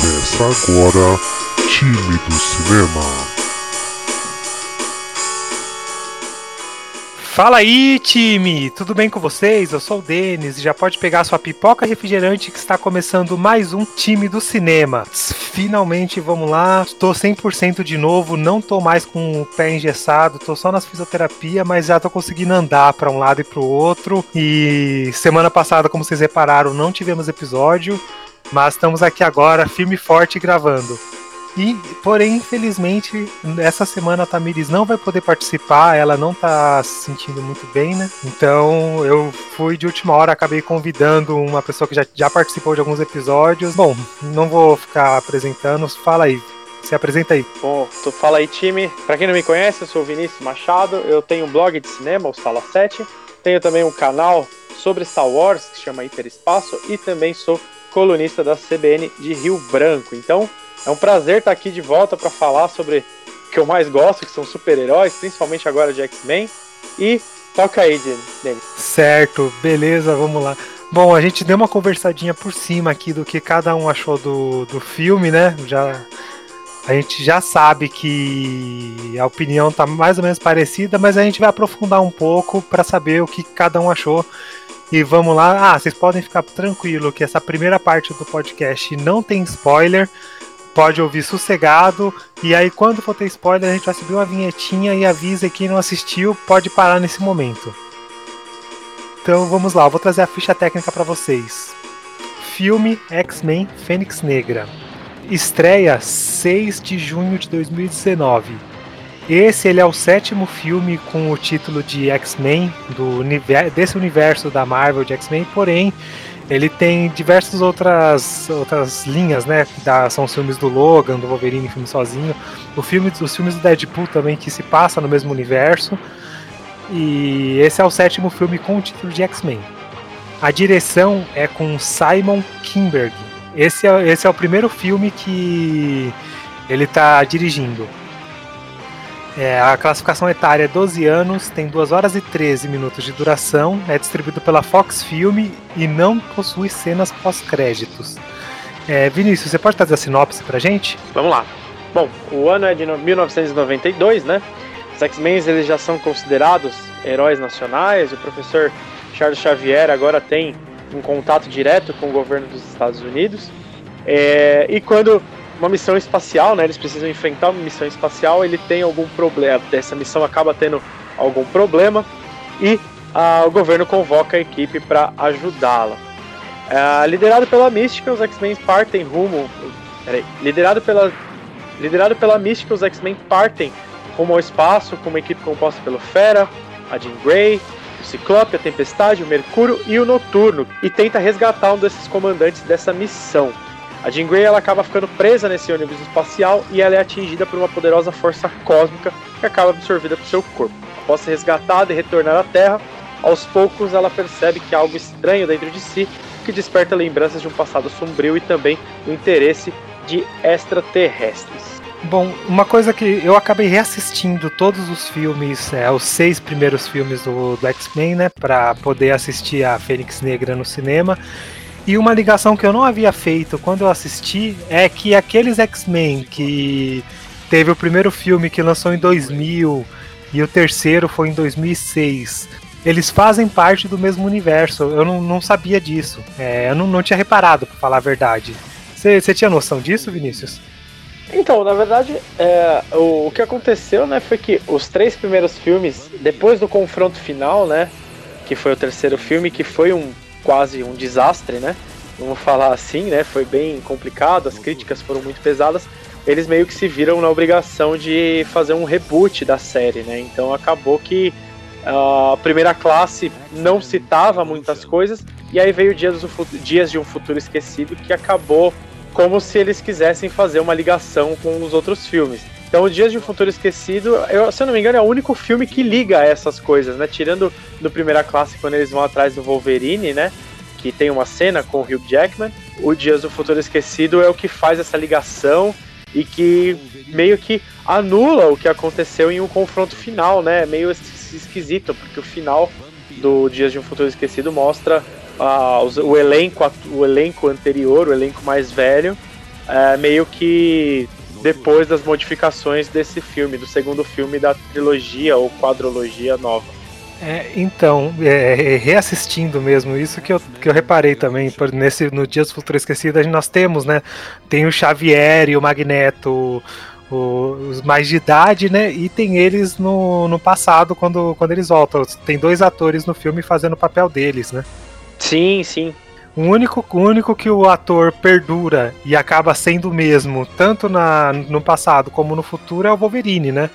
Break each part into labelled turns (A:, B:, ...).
A: Começa agora Time do Cinema.
B: Fala aí, time! Tudo bem com vocês? Eu sou o Denis e já pode pegar sua pipoca refrigerante que está começando mais um time do cinema. Finalmente, vamos lá. Estou 100% de novo, não estou mais com o pé engessado, estou só nas fisioterapia, mas já estou conseguindo andar para um lado e para o outro. E semana passada, como vocês repararam, não tivemos episódio, mas estamos aqui agora, firme e forte gravando. E, porém, infelizmente, essa semana a Tamires não vai poder participar, ela não tá se sentindo muito bem, né? Então eu fui de última hora, acabei convidando uma pessoa que já, já participou de alguns episódios. Bom, não vou ficar apresentando, fala aí. Se apresenta aí.
C: Bom, tu fala aí, time. Pra quem não me conhece, eu sou o Vinícius Machado, eu tenho um blog de cinema, o Sala 7. Tenho também um canal sobre Star Wars, que se chama Hiperespaço, e também sou colunista da CBN de Rio Branco. Então, é um prazer estar aqui de volta para falar sobre o que eu mais gosto, que são super-heróis, principalmente agora de X-Men. E toca aí, Denis.
B: Certo, beleza, vamos lá. Bom, a gente deu uma conversadinha por cima aqui do que cada um achou do, do filme, né? Já, a gente já sabe que a opinião tá mais ou menos parecida, mas a gente vai aprofundar um pouco para saber o que cada um achou. E vamos lá. Ah, vocês podem ficar tranquilo que essa primeira parte do podcast não tem spoiler pode ouvir sossegado. E aí, quando for ter spoiler, a gente vai subir uma vinhetinha e avisa quem não assistiu pode parar nesse momento. Então vamos lá, eu vou trazer a ficha técnica para vocês. Filme X-Men Fênix Negra. Estreia 6 de junho de 2019. Esse ele é o sétimo filme com o título de X-Men desse universo da Marvel de X-Men, porém ele tem diversas outras, outras linhas, né? Da, são os filmes do Logan, do Wolverine, filme sozinho. O filme, os filmes do Deadpool também, que se passa no mesmo universo. E esse é o sétimo filme com o título de X-Men. A direção é com Simon Kinberg. Esse é, esse é o primeiro filme que ele está dirigindo. É, a classificação etária é 12 anos, tem 2 horas e 13 minutos de duração, é distribuído pela Fox Film e não possui cenas pós-créditos. É, Vinícius, você pode trazer a sinopse pra gente?
C: Vamos lá. Bom, o ano é de 1992, né? Os X-Men eles já são considerados heróis nacionais. O professor Charles Xavier agora tem um contato direto com o governo dos Estados Unidos. É, e quando uma missão espacial, né? Eles precisam enfrentar uma missão espacial, ele tem algum problema, essa missão acaba tendo algum problema e ah, o governo convoca a equipe para ajudá-la. Ah, liderado pela Mística, os X-Men partem rumo. Peraí, liderado pela liderado pela Mística, os X-Men partem rumo ao espaço com uma equipe composta pelo Fera, a Jean Grey, o Ciclope, a Tempestade, o Mercúrio e o Noturno, e tenta resgatar um desses comandantes dessa missão. A Jean Grey ela acaba ficando presa nesse ônibus espacial e ela é atingida por uma poderosa força cósmica que acaba absorvida por seu corpo. Após ser resgatada e retornar à Terra, aos poucos ela percebe que há algo estranho dentro de si que desperta lembranças de um passado sombrio e também o interesse de extraterrestres.
B: Bom, uma coisa que eu acabei reassistindo todos os filmes, é, os seis primeiros filmes do, do X-Men, né, para poder assistir a Fênix Negra no cinema. E uma ligação que eu não havia feito quando eu assisti é que aqueles X-Men que teve o primeiro filme que lançou em 2000 e o terceiro foi em 2006, eles fazem parte do mesmo universo. Eu não, não sabia disso. É, eu não, não tinha reparado, para falar a verdade. Você tinha noção disso, Vinícius?
C: Então, na verdade, é, o, o, que aconteceu, né, foi que os três primeiros filmes, depois do confronto final, né, que foi o terceiro filme, que foi um quase um desastre, né? Vamos falar assim, né? Foi bem complicado, as críticas foram muito pesadas. Eles meio que se viram na obrigação de fazer um reboot da série, né? Então acabou que a primeira classe não citava muitas coisas, e aí veio Dias, do, Dias de um Futuro Esquecido, que acabou como se eles quisessem fazer uma ligação com os outros filmes. Então, Dias de um Futuro Esquecido, eu, se eu não me engano, é o único filme que liga essas coisas, né? Tirando do Primeira Classe, quando eles vão atrás do Wolverine, né? Que tem uma cena com o Hugh Jackman. O Dias do Futuro Esquecido é o que faz essa ligação e que meio que anula o que aconteceu em um confronto final, né? Meio esquisito, porque o final do Dias de um Futuro Esquecido mostra uh, o, elenco, o elenco anterior, o elenco mais velho, é, meio que depois das modificações desse filme, do segundo filme da trilogia ou quadrologia nova.
B: É, então, é, é, reassistindo mesmo, isso que eu, que eu reparei também, nesse, no Dias do Futuro Esquecido, nós temos, né? Tem o Xavier e o Magneto, o, os mais de idade, né? E tem eles no, no passado, quando, quando eles voltam. Tem dois atores no filme fazendo o papel deles, né?
C: Sim, sim.
B: O único, o único que o ator perdura e acaba sendo o mesmo, tanto na, no passado como no futuro, é o Wolverine, né?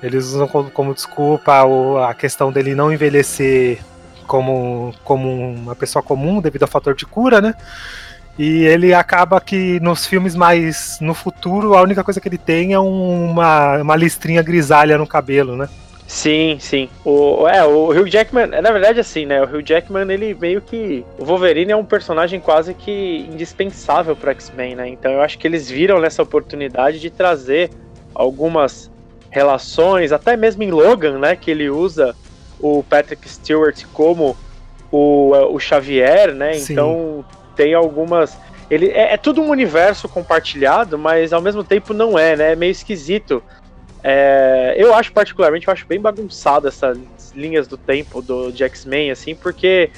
B: Eles usam como, como desculpa a questão dele não envelhecer como, como uma pessoa comum devido ao fator de cura, né? E ele acaba que nos filmes mais no futuro, a única coisa que ele tem é um, uma, uma listrinha grisalha no cabelo, né?
C: Sim, sim. O, é, o Hugh Jackman, é, na verdade, assim, né? O Hugh Jackman, ele meio que. O Wolverine é um personagem quase que indispensável para X-Men, né? Então eu acho que eles viram nessa oportunidade de trazer algumas relações, até mesmo em Logan, né? Que ele usa o Patrick Stewart como o, o Xavier, né? Sim. Então tem algumas. Ele é, é, tudo um universo compartilhado, mas ao mesmo tempo não é, né? É meio esquisito. É, eu acho particularmente, eu acho bem bagunçado essas linhas do tempo do de X-Men, assim, porque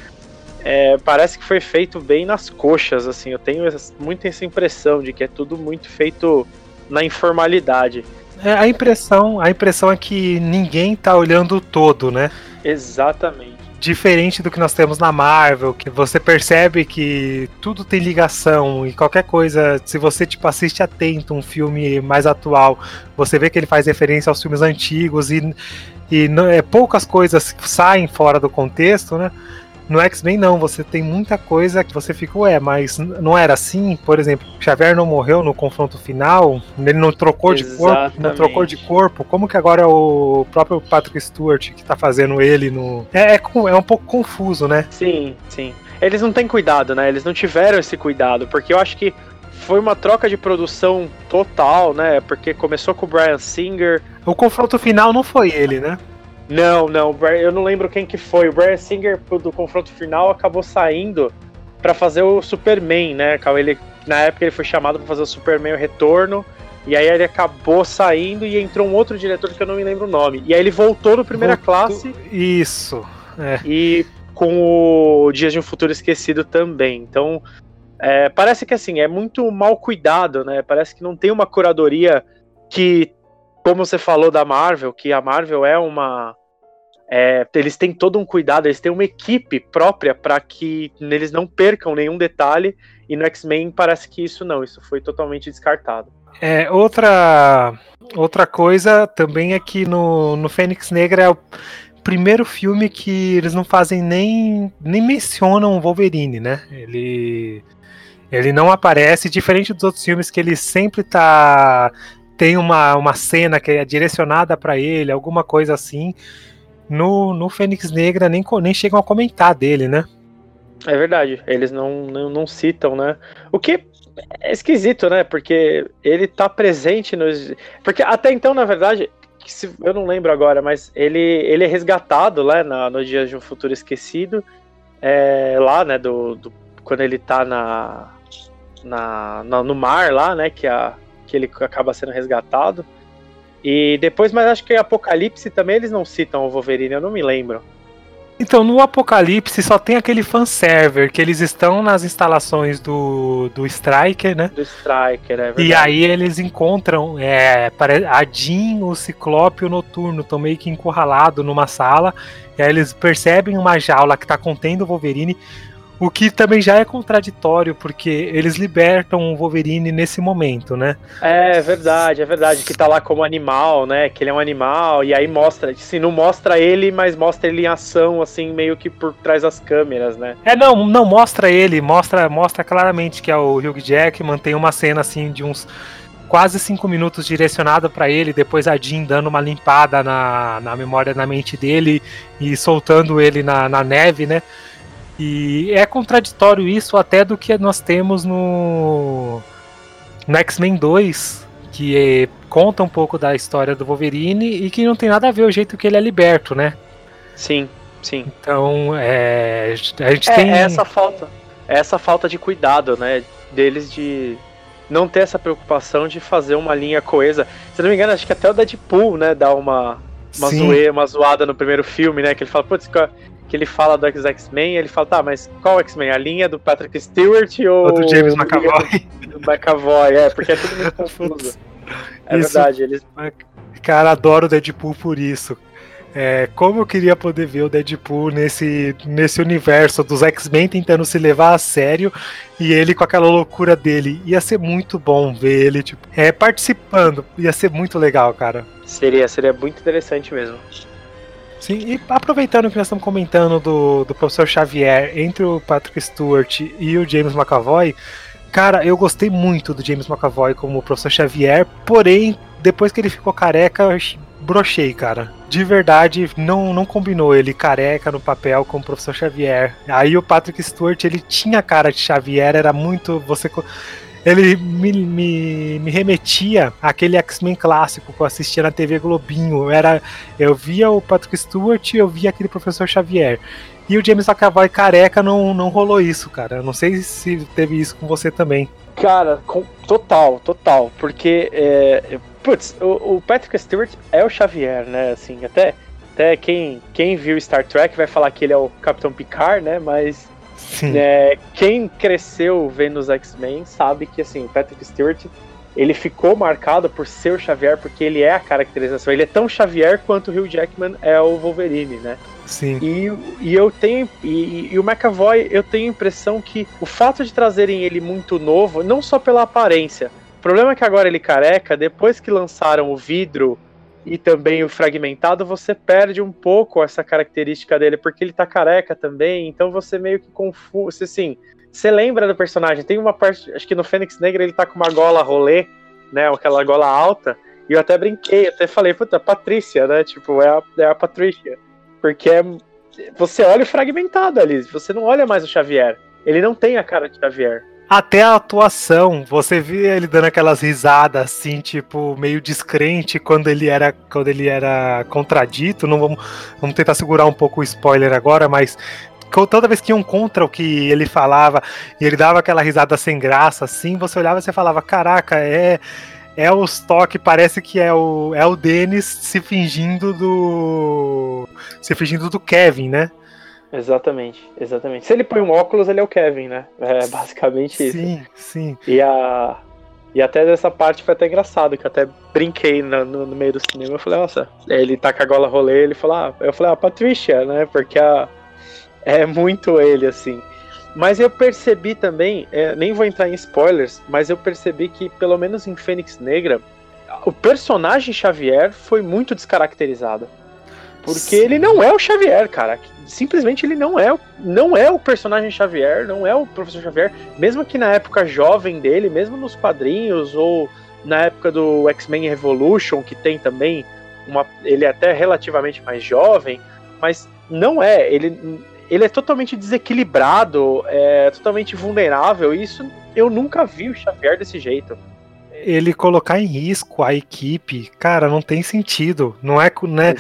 C: é, parece que foi feito bem nas coxas, assim. Eu tenho muito essa impressão de que é tudo muito feito na informalidade.
B: É, a impressão, a impressão é que ninguém tá olhando o todo, né?
C: Exatamente.
B: Diferente do que nós temos na Marvel, que você percebe que tudo tem ligação e qualquer coisa, se você tipo assiste atento um filme mais atual, você vê que ele faz referência aos filmes antigos e, e não, é, poucas coisas saem fora do contexto, né? No X-Men não, você tem muita coisa que você fica, ué, mas não era assim? Por exemplo, Xavier não morreu no confronto final, ele não trocou Exatamente. de corpo, não trocou de corpo, como que agora é o próprio Patrick Stewart que tá fazendo ele no. É, é, é um pouco confuso, né?
C: Sim, sim. Eles não têm cuidado, né? Eles não tiveram esse cuidado, porque eu acho que foi uma troca de produção total, né? Porque começou com o Brian Singer.
B: O confronto final não foi ele, né?
C: Não, não, eu não lembro quem que foi. O Brian Singer do confronto final acabou saindo para fazer o Superman, né? Ele, na época ele foi chamado para fazer o Superman o Retorno. E aí ele acabou saindo e entrou um outro diretor que eu não me lembro o nome. E aí ele voltou no primeira classe.
B: Isso.
C: É. E com o Dias de um Futuro Esquecido também. Então, é, parece que assim, é muito mal cuidado, né? Parece que não tem uma curadoria que, como você falou da Marvel, que a Marvel é uma é, eles têm todo um cuidado, eles têm uma equipe própria para que eles não percam nenhum detalhe. E no X-Men parece que isso não, isso foi totalmente descartado.
B: É, outra, outra coisa também é que no, no Fênix Negra é o primeiro filme que eles não fazem nem, nem mencionam o Wolverine, né? Ele, ele não aparece, diferente dos outros filmes que ele sempre tá tem uma, uma cena que é direcionada para ele, alguma coisa assim. No, no Fênix Negra nem, nem chegam a comentar dele, né?
C: É verdade, eles não, não, não citam, né? O que é esquisito, né? Porque ele tá presente nos. Porque até então, na verdade, se, eu não lembro agora, mas ele, ele é resgatado lá na, no Dia de um Futuro Esquecido. É, lá, né? Do, do, quando ele tá na, na, na, no mar lá, né? Que, a, que ele acaba sendo resgatado. E depois, mas acho que Apocalipse também eles não citam o Wolverine, eu não me lembro.
B: Então, no Apocalipse só tem aquele fanserver que eles estão nas instalações do, do Striker, né?
C: Do Striker, é verdade.
B: E aí eles encontram é, a Jean, o Ciclope e o Noturno estão meio que encurralados numa sala. E aí eles percebem uma jaula que está contendo o Wolverine. O que também já é contraditório, porque eles libertam o Wolverine nesse momento, né?
C: É verdade, é verdade. Que tá lá como animal, né? Que ele é um animal, e aí mostra, assim, não mostra ele, mas mostra ele em ação, assim, meio que por trás das câmeras, né?
B: É, não, não mostra ele, mostra, mostra claramente que é o Hugh Jackman, tem uma cena assim de uns quase cinco minutos direcionada para ele, depois a Jean dando uma limpada na, na memória, na mente dele e soltando ele na, na neve, né? E é contraditório isso até do que nós temos no, no X-Men 2, que é, conta um pouco da história do Wolverine e que não tem nada a ver o jeito que ele é liberto, né?
C: Sim, sim.
B: Então, é, a gente
C: é,
B: tem.
C: É essa falta, é essa falta de cuidado, né? Deles de não ter essa preocupação de fazer uma linha coesa. Se não me engano, acho que até o Deadpool, né, dá uma, uma, zoe, uma zoada no primeiro filme, né? Que ele fala, putz, que ele fala do X-Men, ele fala, tá, mas qual X-Men? A linha do Patrick Stewart ou,
B: ou do James McAvoy?
C: Do McAvoy, é, porque é tudo muito confuso. É isso, verdade, eles.
B: Cara, adoro o Deadpool por isso. É, como eu queria poder ver o Deadpool nesse, nesse universo dos X-Men tentando se levar a sério e ele com aquela loucura dele. Ia ser muito bom ver ele tipo, é, participando. Ia ser muito legal, cara.
C: Seria, seria muito interessante mesmo.
B: Sim, e aproveitando que nós estamos comentando do, do professor Xavier entre o Patrick Stewart e o James McAvoy, cara, eu gostei muito do James McAvoy como professor Xavier, porém, depois que ele ficou careca, brochei, cara. De verdade, não, não combinou ele careca no papel com o professor Xavier. Aí o Patrick Stewart, ele tinha cara de Xavier, era muito. Você ele me, me, me remetia àquele X-Men clássico que eu assistia na TV Globinho. Era, eu via o Patrick Stewart eu via aquele professor Xavier. E o James McAvoy careca não, não rolou isso, cara. Eu não sei se teve isso com você também.
C: Cara, com, total, total. Porque, é, putz, o, o, Patrick Stewart é o Xavier, né? Assim, até, até quem, quem viu Star Trek vai falar que ele é o Capitão Picard, né? Mas é, quem cresceu vendo os X-Men sabe que assim, o Patrick Stewart ele ficou marcado por ser o Xavier porque ele é a caracterização. Ele é tão Xavier quanto o Hugh Jackman é o Wolverine, né?
B: Sim.
C: E, e eu tenho. E, e, o McAvoy, eu tenho a impressão que o fato de trazerem ele muito novo, não só pela aparência. O problema é que agora ele careca, depois que lançaram o vidro e também o fragmentado, você perde um pouco essa característica dele, porque ele tá careca também, então você meio que confunde, assim, você lembra do personagem, tem uma parte, acho que no Fênix Negra ele tá com uma gola rolê, né, aquela gola alta, e eu até brinquei, até falei, puta, Patrícia, né, tipo, é a, é a Patrícia, porque é, você olha o fragmentado ali, você não olha mais o Xavier, ele não tem a cara de Xavier.
B: Até a atuação, você vê ele dando aquelas risadas assim, tipo, meio descrente quando ele era quando ele era contradito. Não vamos, vamos tentar segurar um pouco o spoiler agora, mas toda vez que iam contra o que ele falava e ele dava aquela risada sem graça, assim, você olhava e você falava, caraca, é é o Stock, parece que é o é o Dennis se fingindo do se fingindo do Kevin, né?
C: Exatamente, exatamente. Se ele põe um óculos, ele é o Kevin, né? É basicamente isso.
B: Sim, sim.
C: E a. E até dessa parte foi até engraçado, que eu até brinquei no, no, no meio do cinema. Eu falei, nossa, ele tá com a gola rolê, ele falou, ah, eu falei, ah, Patrícia, né? Porque a, é muito ele, assim. Mas eu percebi também, é, nem vou entrar em spoilers, mas eu percebi que, pelo menos em Fênix Negra, o personagem Xavier foi muito descaracterizado. Porque ele não é o Xavier, cara. Simplesmente ele não é, não é o personagem Xavier, não é o professor Xavier, mesmo que na época jovem dele, mesmo nos quadrinhos ou na época do X-Men Revolution, que tem também uma, ele é até relativamente mais jovem, mas não é, ele ele é totalmente desequilibrado, é totalmente vulnerável, e isso eu nunca vi o Xavier desse jeito
B: ele colocar em risco a equipe, cara, não tem sentido. Não é, né,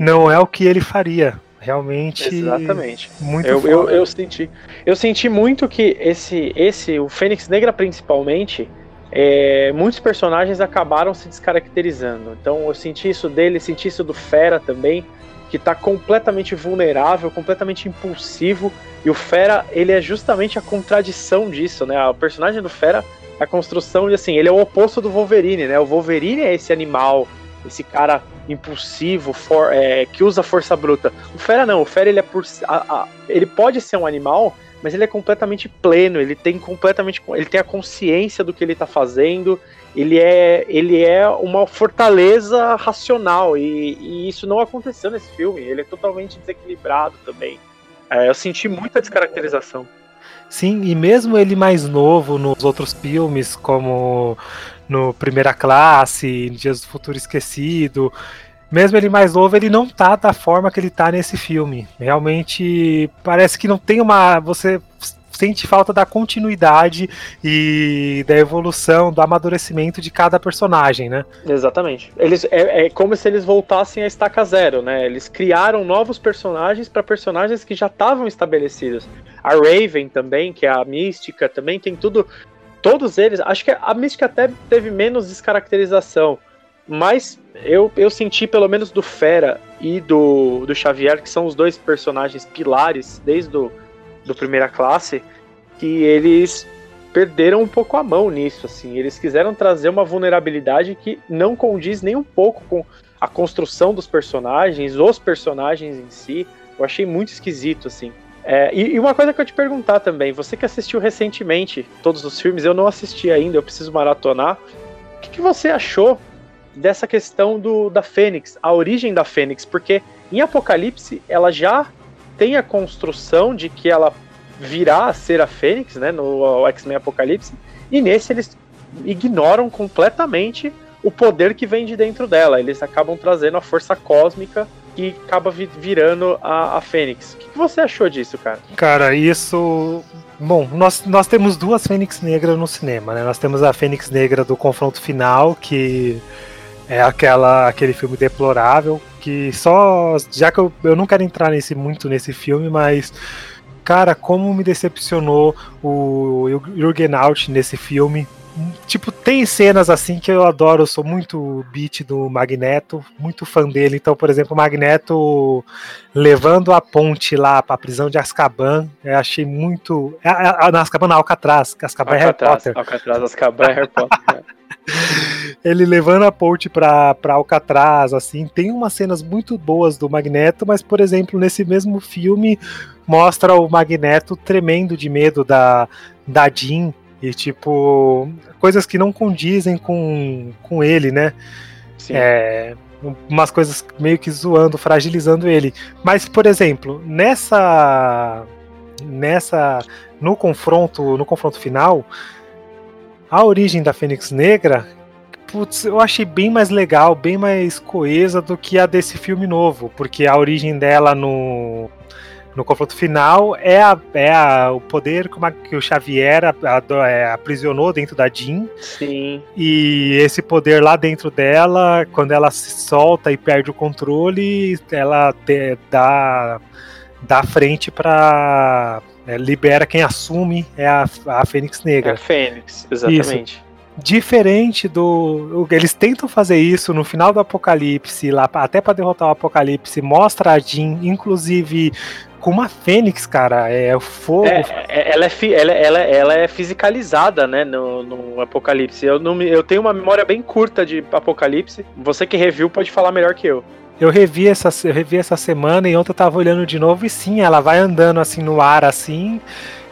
B: não é o que ele faria. Realmente
C: exatamente.
B: muito
C: eu, eu, eu, senti eu senti muito que esse esse o Fênix Negra principalmente é, muitos personagens acabaram se descaracterizando. Então eu senti isso dele senti isso do Fera também que está completamente vulnerável completamente impulsivo. E o Fera ele é justamente a contradição disso né? O personagem do Fera a construção de assim ele é o oposto do Wolverine né o Wolverine é esse animal esse cara impulsivo, for, é, que usa força bruta. O Fera não, o Fera ele é por. A, a, ele pode ser um animal, mas ele é completamente pleno, ele tem completamente. Ele tem a consciência do que ele está fazendo, ele é, ele é uma fortaleza racional, e, e, isso não aconteceu nesse filme, ele é totalmente desequilibrado também. É, eu senti muita descaracterização.
B: Sim, e mesmo ele mais novo nos outros filmes, como no Primeira Classe, Dias do Futuro Esquecido. Mesmo ele mais novo, ele não tá da forma que ele tá nesse filme. Realmente parece que não tem uma. Você sente falta da continuidade e da evolução, do amadurecimento de cada personagem, né?
C: Exatamente. Eles, é, é como se eles voltassem a estaca zero, né? Eles criaram novos personagens para personagens que já estavam estabelecidos. A Raven também, que é a mística, também tem tudo todos eles, acho que a Mística até teve menos descaracterização, mas eu, eu senti, pelo menos do Fera e do, do Xavier, que são os dois personagens pilares desde do, do Primeira Classe, que eles perderam um pouco a mão nisso, assim. Eles quiseram trazer uma vulnerabilidade que não condiz nem um pouco com a construção dos personagens, os personagens em si. Eu achei muito esquisito, assim. É, e, e, uma coisa que eu te perguntar também, você que assistiu recentemente todos os filmes, eu não assisti ainda, eu preciso maratonar. O que, que você achou dessa questão do, da Fênix, a origem da Fênix? Porque em Apocalipse ela já tem a construção de que ela virá a ser a Fênix, né, no X-Men Apocalipse, e nesse eles ignoram completamente o poder que vem de dentro dela. Eles acabam trazendo a força cósmica que acaba virando a, a Fênix. O que, que você achou disso, cara?
B: Cara, isso Bom, nós, nós temos duas Fênix Negras no cinema, né? Nós temos a Fênix Negra do confronto final, que é aquela, aquele filme deplorável, que só. Já que eu, eu não quero entrar nesse, muito nesse filme, mas. Cara, como me decepcionou o Jürgen Out nesse filme tipo, tem cenas assim que eu adoro, eu sou muito beat do Magneto, muito fã dele. Então, por exemplo, o Magneto levando a ponte lá para a prisão de Azkaban, eu achei muito. É, é, é, na Azkaban, não, Alcatraz, Azkaban é Harry Potter.
C: Alcatraz, Azkaban é Harry Potter.
B: Ele levando a ponte para Alcatraz, assim, tem umas cenas muito boas do Magneto, mas, por exemplo, nesse mesmo filme mostra o Magneto tremendo de medo da, da Jean e, tipo, coisas que não condizem com, com ele, né? Sim. É, umas coisas meio que zoando, fragilizando ele. Mas, por exemplo, nessa. Nessa. No confronto, no confronto final, a origem da Fênix Negra, putz, eu achei bem mais legal, bem mais coesa do que a desse filme novo, porque a origem dela no no confronto final é, a, é a, o poder que o Xavier a, a, é, aprisionou dentro da Jean.
C: Sim.
B: E esse poder lá dentro dela, quando ela se solta e perde o controle, ela te, dá, dá frente para é, libera quem assume é a, a Fênix Negra. É a
C: Fênix, exatamente.
B: Isso diferente do. Eles tentam fazer isso no final do Apocalipse, lá até para derrotar o Apocalipse, mostra a Jean, inclusive com uma fênix, cara. É o fogo. É,
C: é ela, é, ela, ela, ela é fisicalizada, né, no, no Apocalipse. Eu, não, eu tenho uma memória bem curta de Apocalipse. Você que reviu pode falar melhor que eu.
B: Eu revi essa, eu revi essa semana e ontem eu tava olhando de novo e sim, ela vai andando assim no ar assim.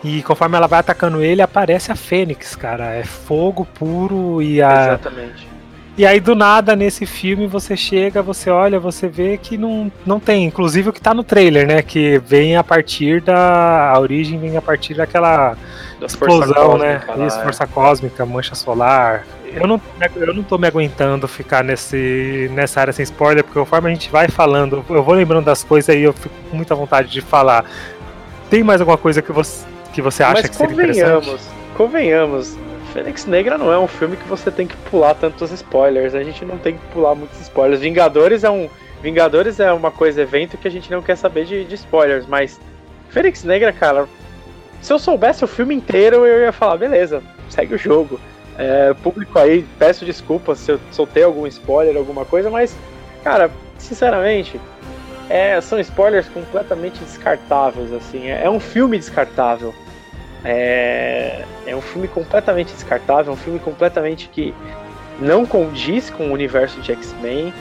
B: E conforme ela vai atacando ele, aparece a Fênix, cara. É fogo puro e a.
C: Exatamente.
B: E aí, do nada, nesse filme, você chega, você olha, você vê que não, não tem. Inclusive o que tá no trailer, né? Que vem a partir da. A origem vem a partir daquela da explosão, né? Lá, Isso, é. força cósmica, mancha solar. Eu não, eu não tô me aguentando ficar nesse, nessa área sem spoiler, porque conforme a gente vai falando, eu vou lembrando das coisas e eu fico com muita vontade de falar. Tem mais alguma coisa que você, que você acha Mas que seria interessante?
C: Convenhamos, Fênix Negra não é um filme que você tem que pular tantos spoilers. A gente não tem que pular muitos spoilers. Vingadores é um. Vingadores é uma coisa, evento que a gente não quer saber de, de spoilers, mas Fênix Negra, cara, se eu soubesse o filme inteiro, eu ia falar, beleza, segue o jogo. É, público aí, peço desculpas se eu soltei algum spoiler, alguma coisa, mas, cara, sinceramente, é, são spoilers completamente descartáveis, assim. É, é um filme descartável. É, é um filme completamente descartável, é um filme completamente que não condiz com o universo de X-Men.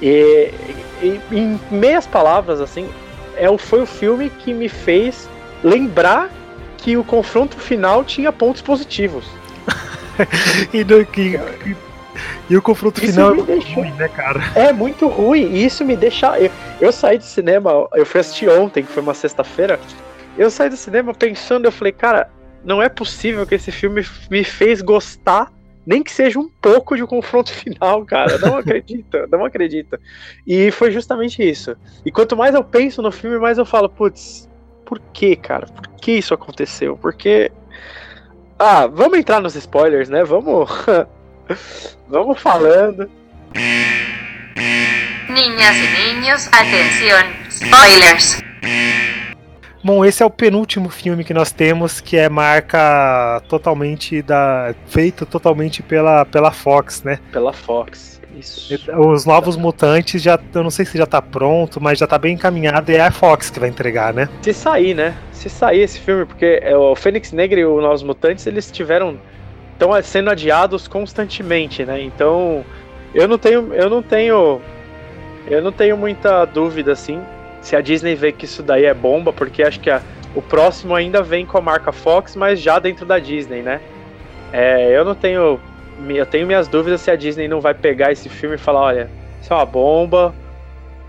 C: E, e, em meias palavras, assim, é, foi o filme que me fez lembrar que o confronto final tinha pontos positivos.
B: e, do, que, e o confronto isso final é muito deixou, ruim, né, cara?
C: É muito ruim, e isso me deixa. Eu, eu saí do cinema, eu fui assistir ontem, que foi uma sexta-feira, eu saí do cinema pensando, eu falei, cara, não é possível que esse filme me fez gostar, nem que seja um pouco de um confronto final, cara. Não acredita, não acredita. E foi justamente isso. E quanto mais eu penso no filme, mais eu falo, putz, por que, cara? Por que isso aconteceu? Porque. Ah, vamos entrar nos spoilers, né? Vamos. vamos falando.
D: Niñas e niños, atenção, spoilers.
B: Bom, esse é o penúltimo filme que nós temos que é marca totalmente da feito totalmente pela, pela Fox, né?
C: Pela Fox. Isso.
B: Os novos mutantes já, eu não sei se já tá pronto, mas já tá bem encaminhado e é a Fox que vai entregar, né?
C: Se sair, né? Se sair esse filme, porque é, o Fênix Negra e os Novos Mutantes, eles tiveram estão sendo adiados constantemente, né? Então, eu não tenho eu não tenho eu não tenho muita dúvida assim se a Disney vê que isso daí é bomba, porque acho que a, o próximo ainda vem com a marca Fox, mas já dentro da Disney, né? É, eu não tenho. Eu tenho minhas dúvidas se a Disney não vai pegar esse filme e falar, olha, isso é uma bomba,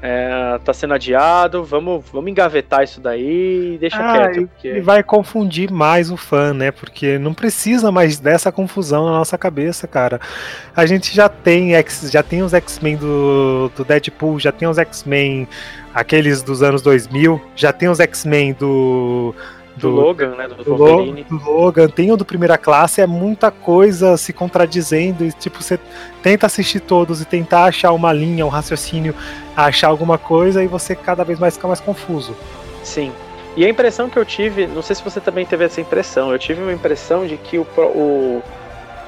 C: é, tá sendo adiado, vamos, vamos engavetar isso daí e deixa ah, quieto.
B: Porque... E vai confundir mais o fã, né? Porque não precisa mais dessa confusão na nossa cabeça, cara. A gente já tem X, já tem os X-Men do, do Deadpool, já tem os X-Men aqueles dos anos 2000, já tem os X-Men do
C: do, do, Logan, né? Do,
B: do, do, Logan, tem o do Primeira Classe, é muita coisa se contradizendo. E, tipo, você tenta assistir todos e tentar achar uma linha, um raciocínio, achar alguma coisa, e você cada vez mais fica mais confuso.
C: Sim. E a impressão que eu tive, não sei se você também teve essa impressão, eu tive uma impressão de que o, o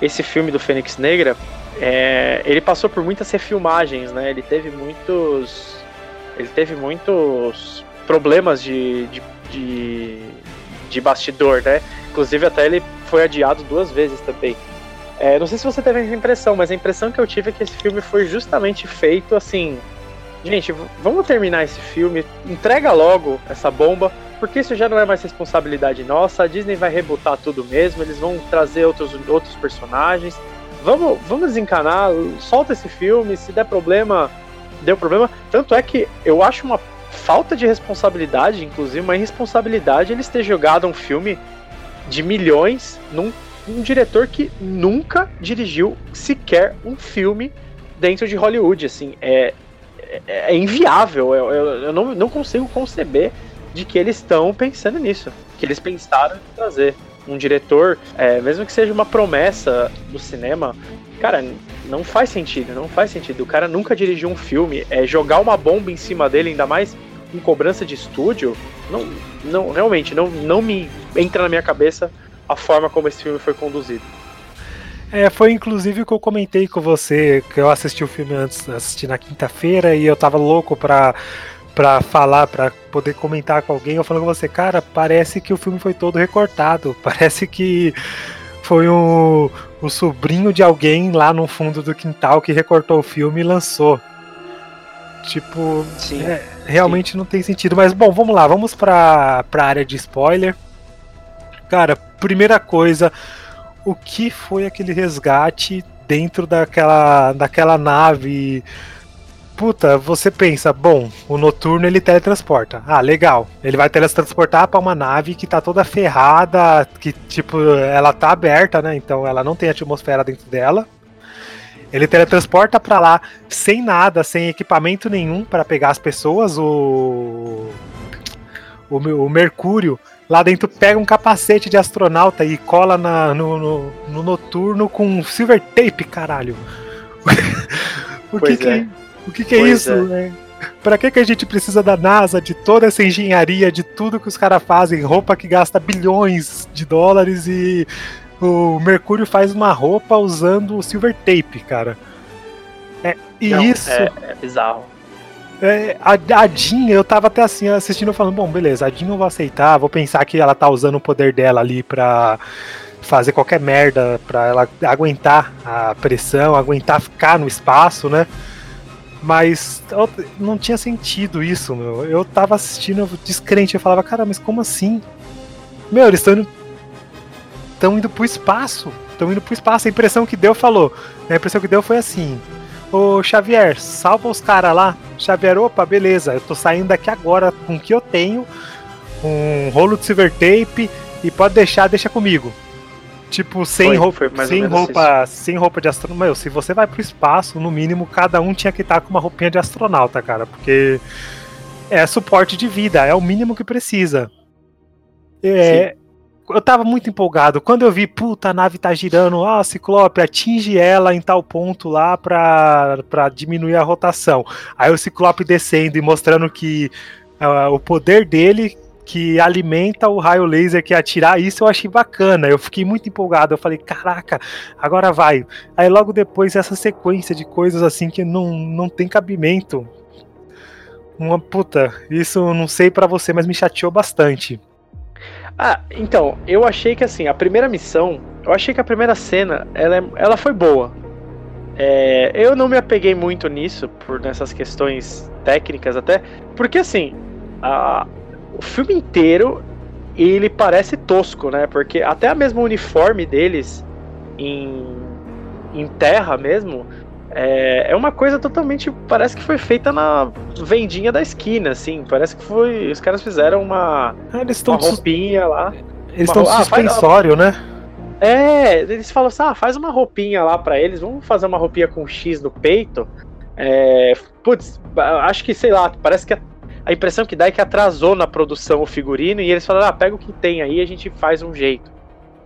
C: esse filme do Fênix Negra, é, ele passou por muitas refilmagens, né? Ele teve muitos. Ele teve muitos problemas de, de, de de bastidor, né? Inclusive até ele foi adiado duas vezes também. É, não sei se você teve essa impressão, mas a impressão que eu tive é que esse filme foi justamente feito assim. Gente, vamos terminar esse filme, entrega logo essa bomba, porque isso já não é mais responsabilidade nossa. A Disney vai rebutar tudo mesmo, eles vão trazer outros, outros personagens. Vamos, vamos desencanar, solta esse filme, se der problema, deu problema. Tanto é que eu acho uma falta de responsabilidade, inclusive uma irresponsabilidade, eles ter jogado um filme de milhões num um diretor que nunca dirigiu sequer um filme dentro de Hollywood. Assim, é, é, é inviável. Eu, eu, eu, não, não consigo conceber de que eles estão pensando nisso. Que eles pensaram em trazer um diretor, é, mesmo que seja uma promessa do cinema, cara, não faz sentido, não faz sentido. O cara nunca dirigiu um filme, é jogar uma bomba em cima dele, ainda mais com cobrança de estúdio, não, não realmente não, não me entra na minha cabeça a forma como esse filme foi conduzido.
B: É, foi inclusive o que eu comentei com você, que eu assisti o filme antes, assisti na quinta-feira e eu tava louco pra, pra falar, pra poder comentar com alguém. Eu falando com você, cara, parece que o filme foi todo recortado, parece que foi o, o sobrinho de alguém lá no fundo do quintal que recortou o filme e lançou. Tipo, é, realmente sim. não tem sentido. Mas bom, vamos lá, vamos pra, pra área de spoiler. Cara, primeira coisa, o que foi aquele resgate dentro daquela, daquela nave? Puta, você pensa, bom, o noturno ele teletransporta. Ah, legal. Ele vai teletransportar para uma nave que tá toda ferrada, que tipo, ela tá aberta, né? Então ela não tem atmosfera dentro dela. Ele teletransporta para lá sem nada, sem equipamento nenhum para pegar as pessoas. O... o, o Mercúrio lá dentro pega um capacete de astronauta e cola na, no, no, no, noturno com silver tape, caralho. o, que que, é. O que, que é isso? É. Né? Pra que, que a gente precisa da NASA, de toda essa engenharia, de tudo que os caras fazem? Roupa que gasta bilhões de dólares e o Mercúrio faz uma roupa usando o silver tape, cara. É, e Não, isso.
C: É, é bizarro.
B: É, a, a Jean, eu tava até assim assistindo falando, bom, beleza, a Jean eu vou aceitar, vou pensar que ela tá usando o poder dela ali pra fazer qualquer merda, pra ela aguentar a pressão, aguentar ficar no espaço, né? Mas não tinha sentido isso, meu. Eu tava assistindo descrente, eu falava, cara, mas como assim? Meu, eles estão indo estão indo pro espaço. Estão indo pro espaço. A impressão que deu falou. A impressão que deu foi assim. Ô Xavier, salva os caras lá. Xavier, opa, beleza. Eu tô saindo daqui agora com o que eu tenho. Um rolo de silver tape. E pode deixar, deixa comigo. Tipo, sem foi, roupa, foi sem roupa, sem roupa de astronauta. Meu, se você vai pro espaço, no mínimo cada um tinha que estar com uma roupinha de astronauta, cara, porque é suporte de vida, é o mínimo que precisa. É, eu tava muito empolgado. Quando eu vi, puta, a nave tá girando, ah, Ciclope, atinge ela em tal ponto lá pra, pra diminuir a rotação. Aí o Ciclope descendo e mostrando que uh, o poder dele que alimenta o raio laser que atirar. Isso eu achei bacana. Eu fiquei muito empolgado. Eu falei, caraca, agora vai. Aí logo depois essa sequência de coisas assim que não, não tem cabimento. Uma puta, isso não sei para você, mas me chateou bastante.
C: Ah, então, eu achei que assim, a primeira missão, eu achei que a primeira cena, ela, é, ela foi boa. É, eu não me apeguei muito nisso, por nessas questões técnicas até, porque assim, a, o filme inteiro ele parece tosco, né? Porque até a mesma uniforme deles em, em terra mesmo é, é uma coisa totalmente. Parece que foi feita na vendinha da esquina, assim. Parece que foi. Os caras fizeram uma,
B: ah, eles
C: uma roupinha lá.
B: Eles estão ah, suspensório, faz, né?
C: É, eles falam assim: ah, faz uma roupinha lá para eles, vamos fazer uma roupinha com X no peito. É, putz, acho que, sei lá, parece que a, impressão que dá é que atrasou na produção o figurino e eles falaram: ah, pega o que tem aí a gente faz um jeito.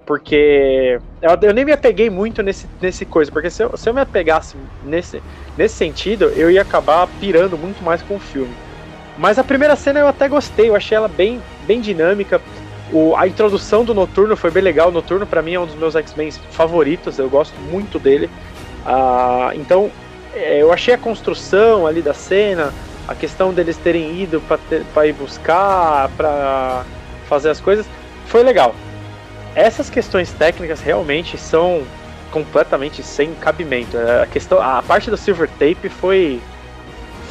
C: Porque eu, eu, nem me apeguei muito nesse, nesse coisa, porque se eu, se eu me apegasse nesse, nesse sentido, eu ia acabar pirando muito mais com o filme. Mas a primeira cena eu até gostei, eu achei ela bem, bem dinâmica. O, a introdução do Noturno foi bem legal. O Noturno, para mim, é um dos meus X-Men favoritos, eu gosto muito dele. Ah, então, é, eu achei a construção ali da cena, a questão deles terem ido para ir buscar, para fazer as coisas, foi legal essas questões técnicas realmente são completamente sem cabimento. A questão, a parte do Silver Tape foi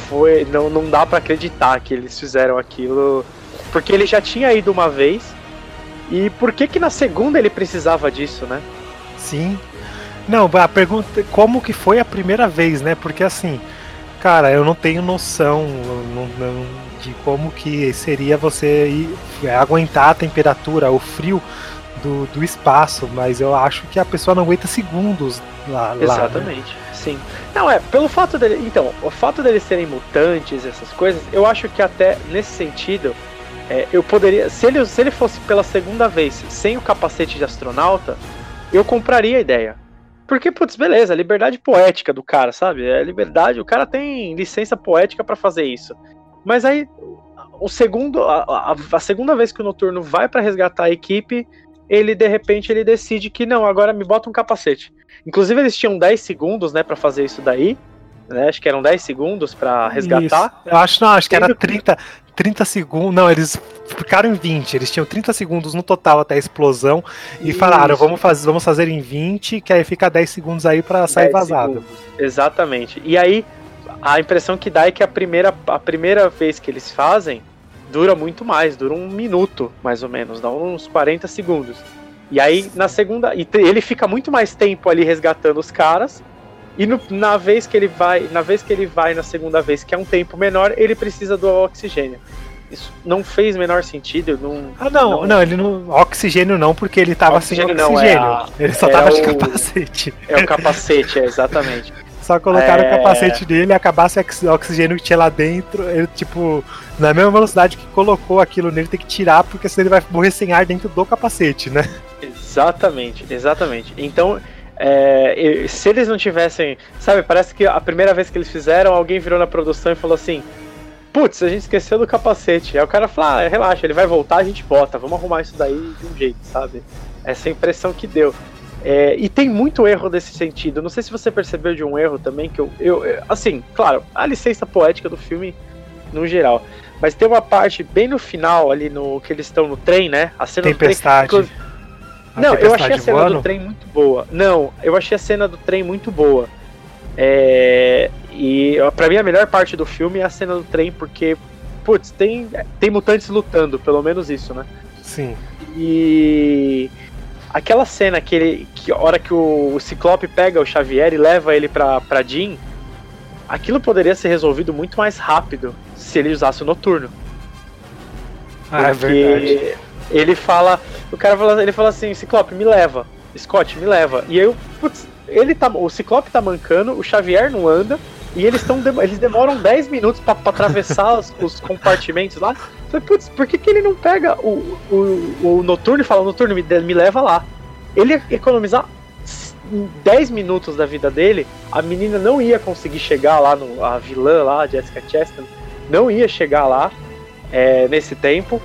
C: foi não, não dá para acreditar que eles fizeram aquilo, porque ele já tinha ido uma vez. E por que que na segunda ele precisava disso, né?
B: Sim. Não, a pergunta como que foi a primeira vez, né? Porque assim, cara, eu não tenho noção não, não, de como que seria você ir, aguentar a temperatura, o frio do, do espaço, mas eu acho que a pessoa não aguenta segundos lá.
C: Exatamente,
B: lá,
C: né? sim. Não, é, pelo fato dele. Então, o fato deles serem mutantes, essas coisas, eu acho que até nesse sentido, é, eu poderia. Se ele, se ele fosse pela segunda vez sem o capacete de astronauta, eu compraria a ideia. Porque, putz, beleza, liberdade poética do cara, sabe? É liberdade, o cara tem licença poética para fazer isso. Mas aí, o segundo, a, a, a, segunda vez que o Noturno vai para resgatar a equipe, ele de repente ele decide que não, agora me bota um capacete. Inclusive eles tinham 10 segundos, né, para fazer isso daí. Né? Acho que eram 10 segundos para resgatar.
B: Isso. Eu acho não, acho que era 30, 30 segundos. Não, eles ficaram em 20. Eles tinham 30 segundos no total até a explosão e Isso. falaram, vamos fazer, vamos fazer em 20, que aí fica 10 segundos aí para sair vazado. Segundos.
C: Exatamente. E aí a impressão que dá é que a primeira, a primeira vez que eles fazem, dura muito mais, dura um minuto, mais ou menos, dá uns 40 segundos. E aí, na segunda. ele fica muito mais tempo ali resgatando os caras. E no, na vez que ele vai. Na vez que ele vai na segunda vez, que é um tempo menor, ele precisa do oxigênio. Isso não fez menor sentido. Não,
B: ah, não, não, não, ele não. Oxigênio não, porque ele tava oxigênio sem oxigênio. Não, é a, ele só tava de capacete.
C: É o capacete, é, exatamente.
B: Só colocaram é... o capacete dele, acabasse o oxigênio que tinha lá dentro, ele, tipo, na mesma velocidade que colocou aquilo nele, tem que tirar, porque senão ele vai morrer sem ar dentro do capacete, né?
C: Exatamente, exatamente. Então, é, se eles não tivessem. Sabe, parece que a primeira vez que eles fizeram, alguém virou na produção e falou assim: Putz, a gente esqueceu do capacete. Aí o cara falou: ah, relaxa, ele vai voltar, a gente bota, vamos arrumar isso daí de um jeito, sabe? Essa é a impressão que deu. É, e tem muito erro desse sentido. Não sei se você percebeu de um erro também que eu, eu, assim, claro, a licença poética do filme no geral, mas tem uma parte bem no final ali no que eles estão no trem, né?
B: A cena tempestade.
C: do trem. Não, eu achei a cena voando? do trem muito boa. Não, eu achei a cena do trem muito boa. É, e para mim a melhor parte do filme é a cena do trem porque putz, tem tem mutantes lutando, pelo menos isso, né?
B: Sim.
C: E Aquela cena que ele. Que a hora que o, o Ciclope pega o Xavier e leva ele pra, pra Jean, aquilo poderia ser resolvido muito mais rápido se ele usasse o noturno.
B: Ah, é verdade.
C: Ele fala. O cara fala, ele fala assim, Ciclope, me leva. Scott, me leva. E aí, putz, ele tá. O Ciclope tá mancando, o Xavier não anda. E eles, tão, eles demoram 10 minutos para atravessar os, os, compartimentos lá. Falei, putz, por que, que ele não pega o, o, o Noturno e fala, Noturno, me, me leva lá? Ele ia economizar 10 minutos da vida dele, a menina não ia conseguir chegar lá, no, a vilã lá, Jessica Chastain, não ia chegar lá é, nesse tempo.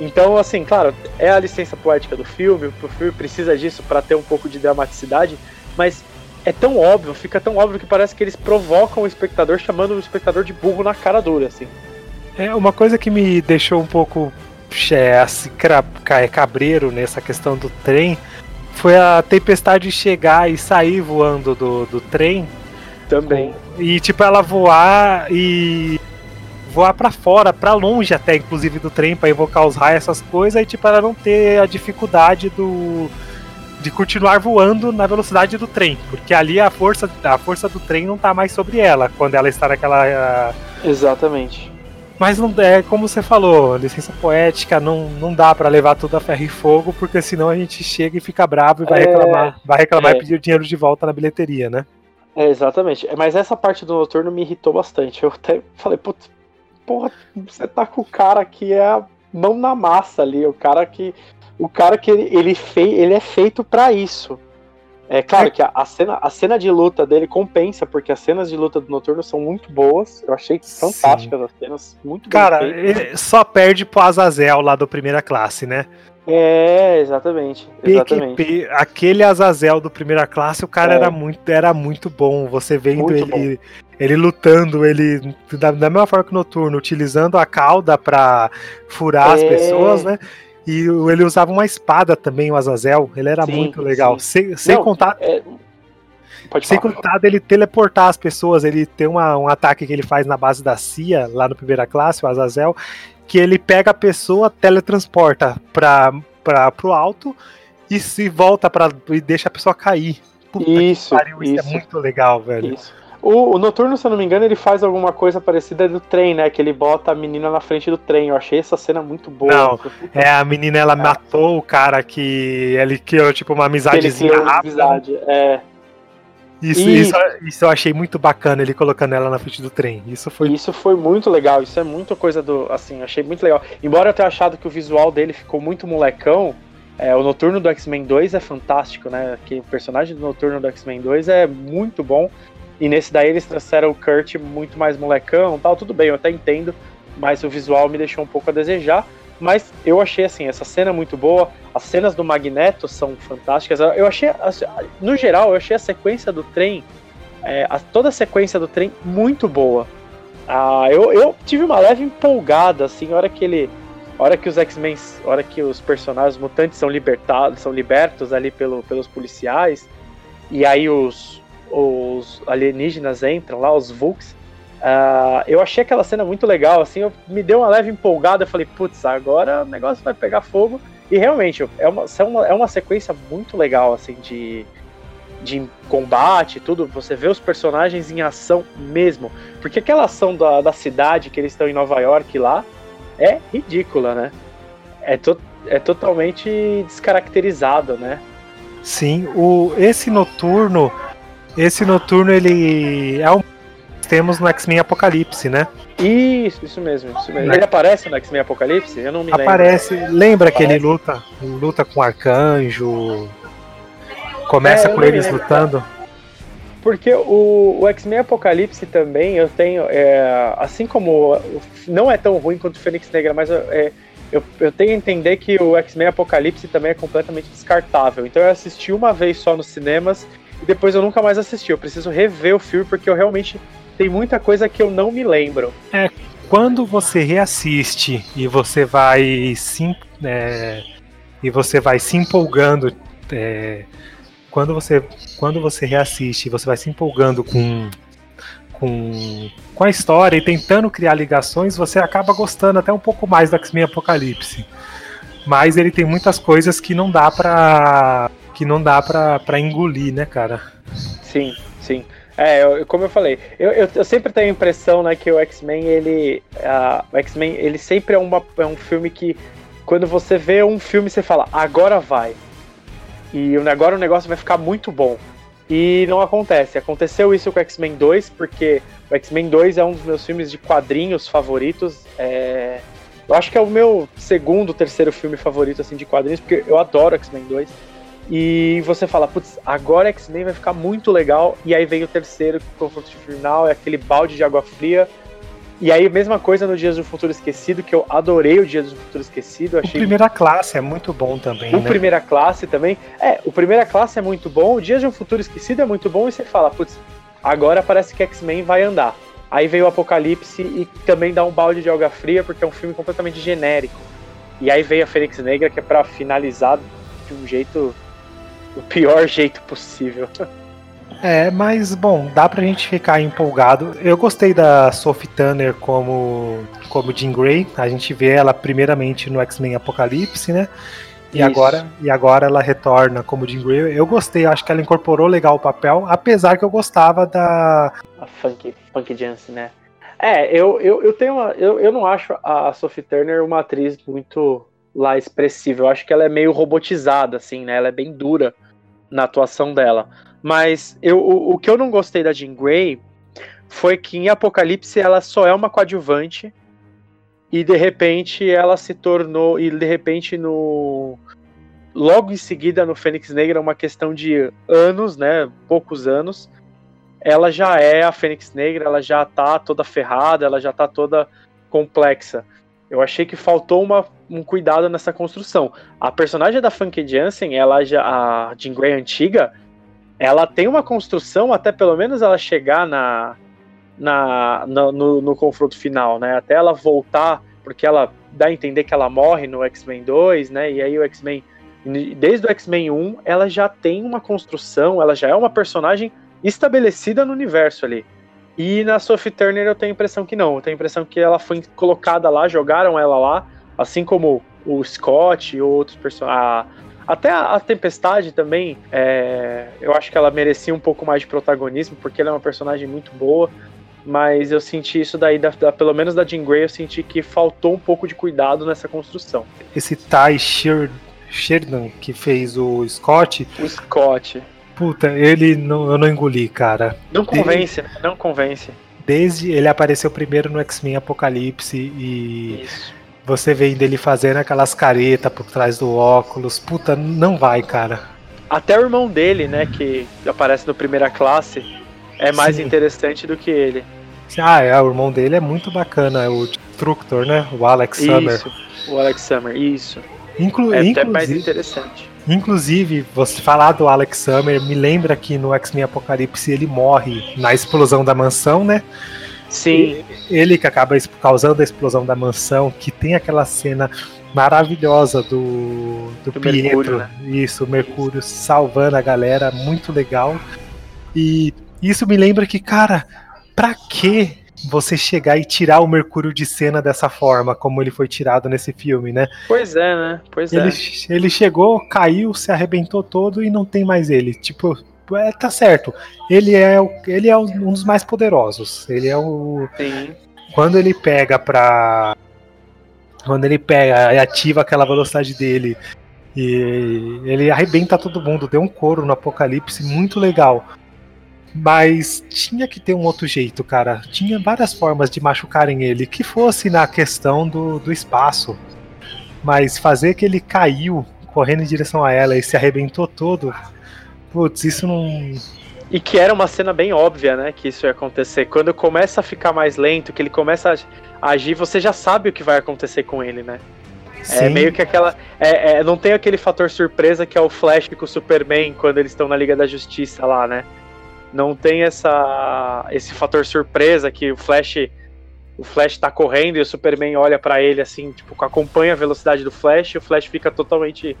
C: Então, assim, claro, é a licença poética do filme, o filme precisa disso para ter um pouco de dramaticidade, mas é tão óbvio, fica tão óbvio que parece que eles provocam o espectador chamando o espectador de burro na cara dura, assim.
B: É uma coisa que me deixou um pouco é, assim, cabreiro nessa questão do trem foi a tempestade chegar e sair voando do, do trem.
C: Também.
B: E tipo, ela voar e voar para fora, para longe até, inclusive, do trem, para invocar os raios, essas coisas, e tipo, ela não ter a dificuldade do. de continuar voando na velocidade do trem. Porque ali a força, a força do trem não tá mais sobre ela, quando ela está naquela.
C: Exatamente.
B: Mas não é como você falou, licença poética não, não dá para levar tudo a ferro e fogo, porque senão a gente chega e fica bravo e vai é, reclamar, vai reclamar é. e pedir dinheiro de volta na bilheteria, né?
C: É, exatamente. Mas essa parte do noturno me irritou bastante. Eu até falei, putz, porra, você tá com o cara que é a mão na massa ali, o cara que. O cara que ele, ele, fei, ele é feito para isso. É claro que a, a, cena, a cena de luta dele compensa, porque as cenas de luta do Noturno são muito boas. Eu achei fantásticas Sim. as cenas, muito
B: Cara, ele só perde pro Azazel lá do primeira classe, né?
C: É, exatamente. exatamente.
B: PQP, aquele Azazel do primeira classe, o cara é. era, muito, era muito bom. Você vendo muito ele, bom. ele lutando, ele da, da, mesma forma que o Noturno, utilizando a cauda para furar é. as pessoas, né? E ele usava uma espada também, o Azazel. Ele era sim, muito legal. Sem, sem Não, contar. É... sem falar. contar dele teleportar as pessoas. Ele tem uma, um ataque que ele faz na base da CIA, lá no primeira classe, o Azazel, que ele pega a pessoa, teletransporta para pra, pro alto e se volta para e deixa a pessoa cair.
C: Puta isso, pariu, isso,
B: isso é muito legal, velho. Isso.
C: O, o, Noturno, se eu não me engano, ele faz alguma coisa parecida do trem, né? Que ele bota a menina na frente do trem. Eu achei essa cena muito boa.
B: Não, é, a menina, ela é. matou o cara que ele criou, tipo, uma amizadezinha ele rápida. Amizade,
C: é.
B: Isso, e... isso, isso eu achei muito bacana, ele colocando ela na frente do trem. Isso foi.
C: Isso foi muito legal. Isso é muita coisa do. Assim, achei muito legal. Embora eu tenha achado que o visual dele ficou muito molecão, é, o Noturno do X-Men 2 é fantástico, né? Que o personagem do Noturno do X-Men 2 é muito bom. E nesse daí eles trouxeram o Kurt muito mais molecão tal, tudo bem, eu até entendo, mas o visual me deixou um pouco a desejar. Mas eu achei assim, essa cena muito boa, as cenas do Magneto são fantásticas. Eu achei, no geral, eu achei a sequência do trem, é, a, toda a sequência do trem muito boa. Ah, eu, eu tive uma leve empolgada, assim, a hora que ele. A hora que os X-Men, hora que os personagens mutantes são libertados, são libertos ali pelo, pelos policiais, e aí os, os alienígenas entram lá, os Vulks. Uh, eu achei aquela cena muito legal, assim, eu, me deu uma leve empolgada, eu falei, putz, agora o negócio vai pegar fogo. E realmente, é uma, é uma sequência muito legal, assim, de, de combate, tudo. Você vê os personagens em ação mesmo. Porque aquela ação da, da cidade que eles estão em Nova York lá é ridícula, né? É, to, é totalmente descaracterizado, né?
B: Sim, o, esse noturno esse noturno, ele é um temos no X-Men Apocalipse, né?
C: Isso, isso mesmo, isso mesmo. Ele aparece no X-Men Apocalipse? Eu não me
B: aparece, lembro. Lembra que ele luta, luta com o Arcanjo? Começa é, com eles lembro. lutando?
C: Porque o, o X-Men Apocalipse também, eu tenho. É, assim como. Não é tão ruim quanto o Fênix Negra, mas é, eu, eu tenho a entender que o X-Men Apocalipse também é completamente descartável. Então eu assisti uma vez só nos cinemas e depois eu nunca mais assisti. Eu preciso rever o filme porque eu realmente tem muita coisa que eu não me lembro.
B: É, quando você reassiste e você vai se, é, e você vai se empolgando, é, quando você quando você reassiste, você vai se empolgando com com, com a história e tentando criar ligações, você acaba gostando até um pouco mais do X-Men Apocalipse. Mas ele tem muitas coisas que não dá pra que não dá pra, pra engolir, né, cara?
C: Sim, sim. É, eu, como eu falei, eu, eu, eu, sempre tenho a impressão, né, que o X-Men, ele. Uh, o X-Men, ele sempre é, uma, é um filme que. Quando você vê um filme, você fala, agora vai. E agora o negócio vai ficar muito bom. E não acontece. Aconteceu isso com o X-Men 2, porque o X-Men 2 é um dos meus filmes de quadrinhos favoritos. É... Eu acho que é o meu segundo, terceiro filme favorito assim de quadrinhos, porque eu adoro X-Men 2. E você fala, putz, agora X-Men vai ficar muito legal. E aí vem o terceiro confronto final, é aquele balde de água fria. E aí, mesma coisa no Dias do Futuro Esquecido, que eu adorei o Dias do Futuro Esquecido. Achei
B: o Primeira Classe é muito bom também.
C: O
B: né?
C: Primeira Classe também. É, o Primeira Classe é muito bom, o Dias de um Futuro Esquecido é muito bom, e você fala, putz, agora parece que X-Men vai andar. Aí veio o Apocalipse e também dá um balde de alga fria, porque é um filme completamente genérico. E aí veio a Fênix Negra, que é pra finalizar de um jeito. O pior jeito possível.
B: É, mas bom, dá pra gente ficar empolgado. Eu gostei da Sophie Turner como, como Jean Grey. A gente vê ela primeiramente no X-Men Apocalipse, né? E agora, e agora ela retorna como Jean Grey. Eu gostei, acho que ela incorporou legal o papel, apesar que eu gostava da.
C: A Funk, Funk Jansen, né? É, eu, eu, eu tenho uma. Eu, eu não acho a Sophie Turner uma atriz muito lá expressiva. Eu acho que ela é meio robotizada, assim, né? Ela é bem dura na atuação dela. Mas eu, o, o que eu não gostei da Jean Grey foi que em Apocalipse ela só é uma coadjuvante e de repente ela se tornou e de repente no logo em seguida no Fênix Negra uma questão de anos, né, poucos anos, ela já é a Fênix Negra, ela já tá toda ferrada, ela já tá toda complexa. Eu achei que faltou uma, um cuidado nessa construção. A personagem da Funky Jansen, ela já a Jean Grey antiga, ela tem uma construção até pelo menos ela chegar na, na, no, no, confronto final, né? Até ela voltar, porque ela dá a entender que ela morre no X-Men 2, né? E aí o X-Men, desde o X-Men 1, ela já tem uma construção, ela já é uma personagem estabelecida no universo ali. E na Sophie Turner eu tenho a impressão que não. Eu tenho a impressão que ela foi colocada lá, jogaram ela lá, assim como o Scott e outros personagens. Até a, a Tempestade também, é, eu acho que ela merecia um pouco mais de protagonismo, porque ela é uma personagem muito boa. Mas eu senti isso daí, da, da, pelo menos da Jean Grey, eu senti que faltou um pouco de cuidado nessa construção.
B: Esse Ty Sheridan, que fez o Scott.
C: O Scott.
B: Puta, ele não, eu não engoli, cara.
C: Não convence, Desde, não convence.
B: Desde ele apareceu primeiro no X-Men Apocalipse e Isso. você vem dele fazendo aquelas caretas por trás do óculos. Puta, não vai, cara.
C: Até o irmão dele, né, que aparece no Primeira Classe, é mais Sim. interessante do que ele.
B: Ah, é, o irmão dele é muito bacana, é o Destructor, né? O Alex Summer.
C: Isso, o Alex Summer, isso.
B: Inclu
C: é até mais interessante.
B: Inclusive, você falar do Alex Summer me lembra que no X-Men Apocalipse ele morre na explosão da mansão, né?
C: Sim.
B: Ele que acaba causando a explosão da mansão, que tem aquela cena maravilhosa do, do, do Pietro. Mercúrio, né? Isso, o Mercúrio salvando a galera, muito legal. E isso me lembra que, cara, pra que você chegar e tirar o Mercúrio de cena dessa forma, como ele foi tirado nesse filme, né?
C: Pois é, né? Pois
B: ele,
C: é.
B: Ele chegou, caiu, se arrebentou todo e não tem mais ele. Tipo, é, tá certo. Ele é, o, ele é um dos mais poderosos. Ele é o.
C: Sim.
B: Quando ele pega pra. Quando ele pega e ativa aquela velocidade dele. E ele arrebenta todo mundo, deu um coro no apocalipse muito legal. Mas tinha que ter um outro jeito, cara. Tinha várias formas de machucarem ele, que fosse na questão do, do espaço. Mas fazer que ele caiu correndo em direção a ela e se arrebentou todo. Putz, isso não.
C: E que era uma cena bem óbvia, né? Que isso ia acontecer. Quando começa a ficar mais lento, que ele começa a agir, você já sabe o que vai acontecer com ele, né? É Sim. É meio que aquela. É, é, não tem aquele fator surpresa que é o Flash com o Superman quando eles estão na Liga da Justiça lá, né? Não tem essa esse fator surpresa que o Flash o Flash tá correndo e o Superman olha para ele assim, tipo, acompanha a velocidade do Flash e o Flash fica totalmente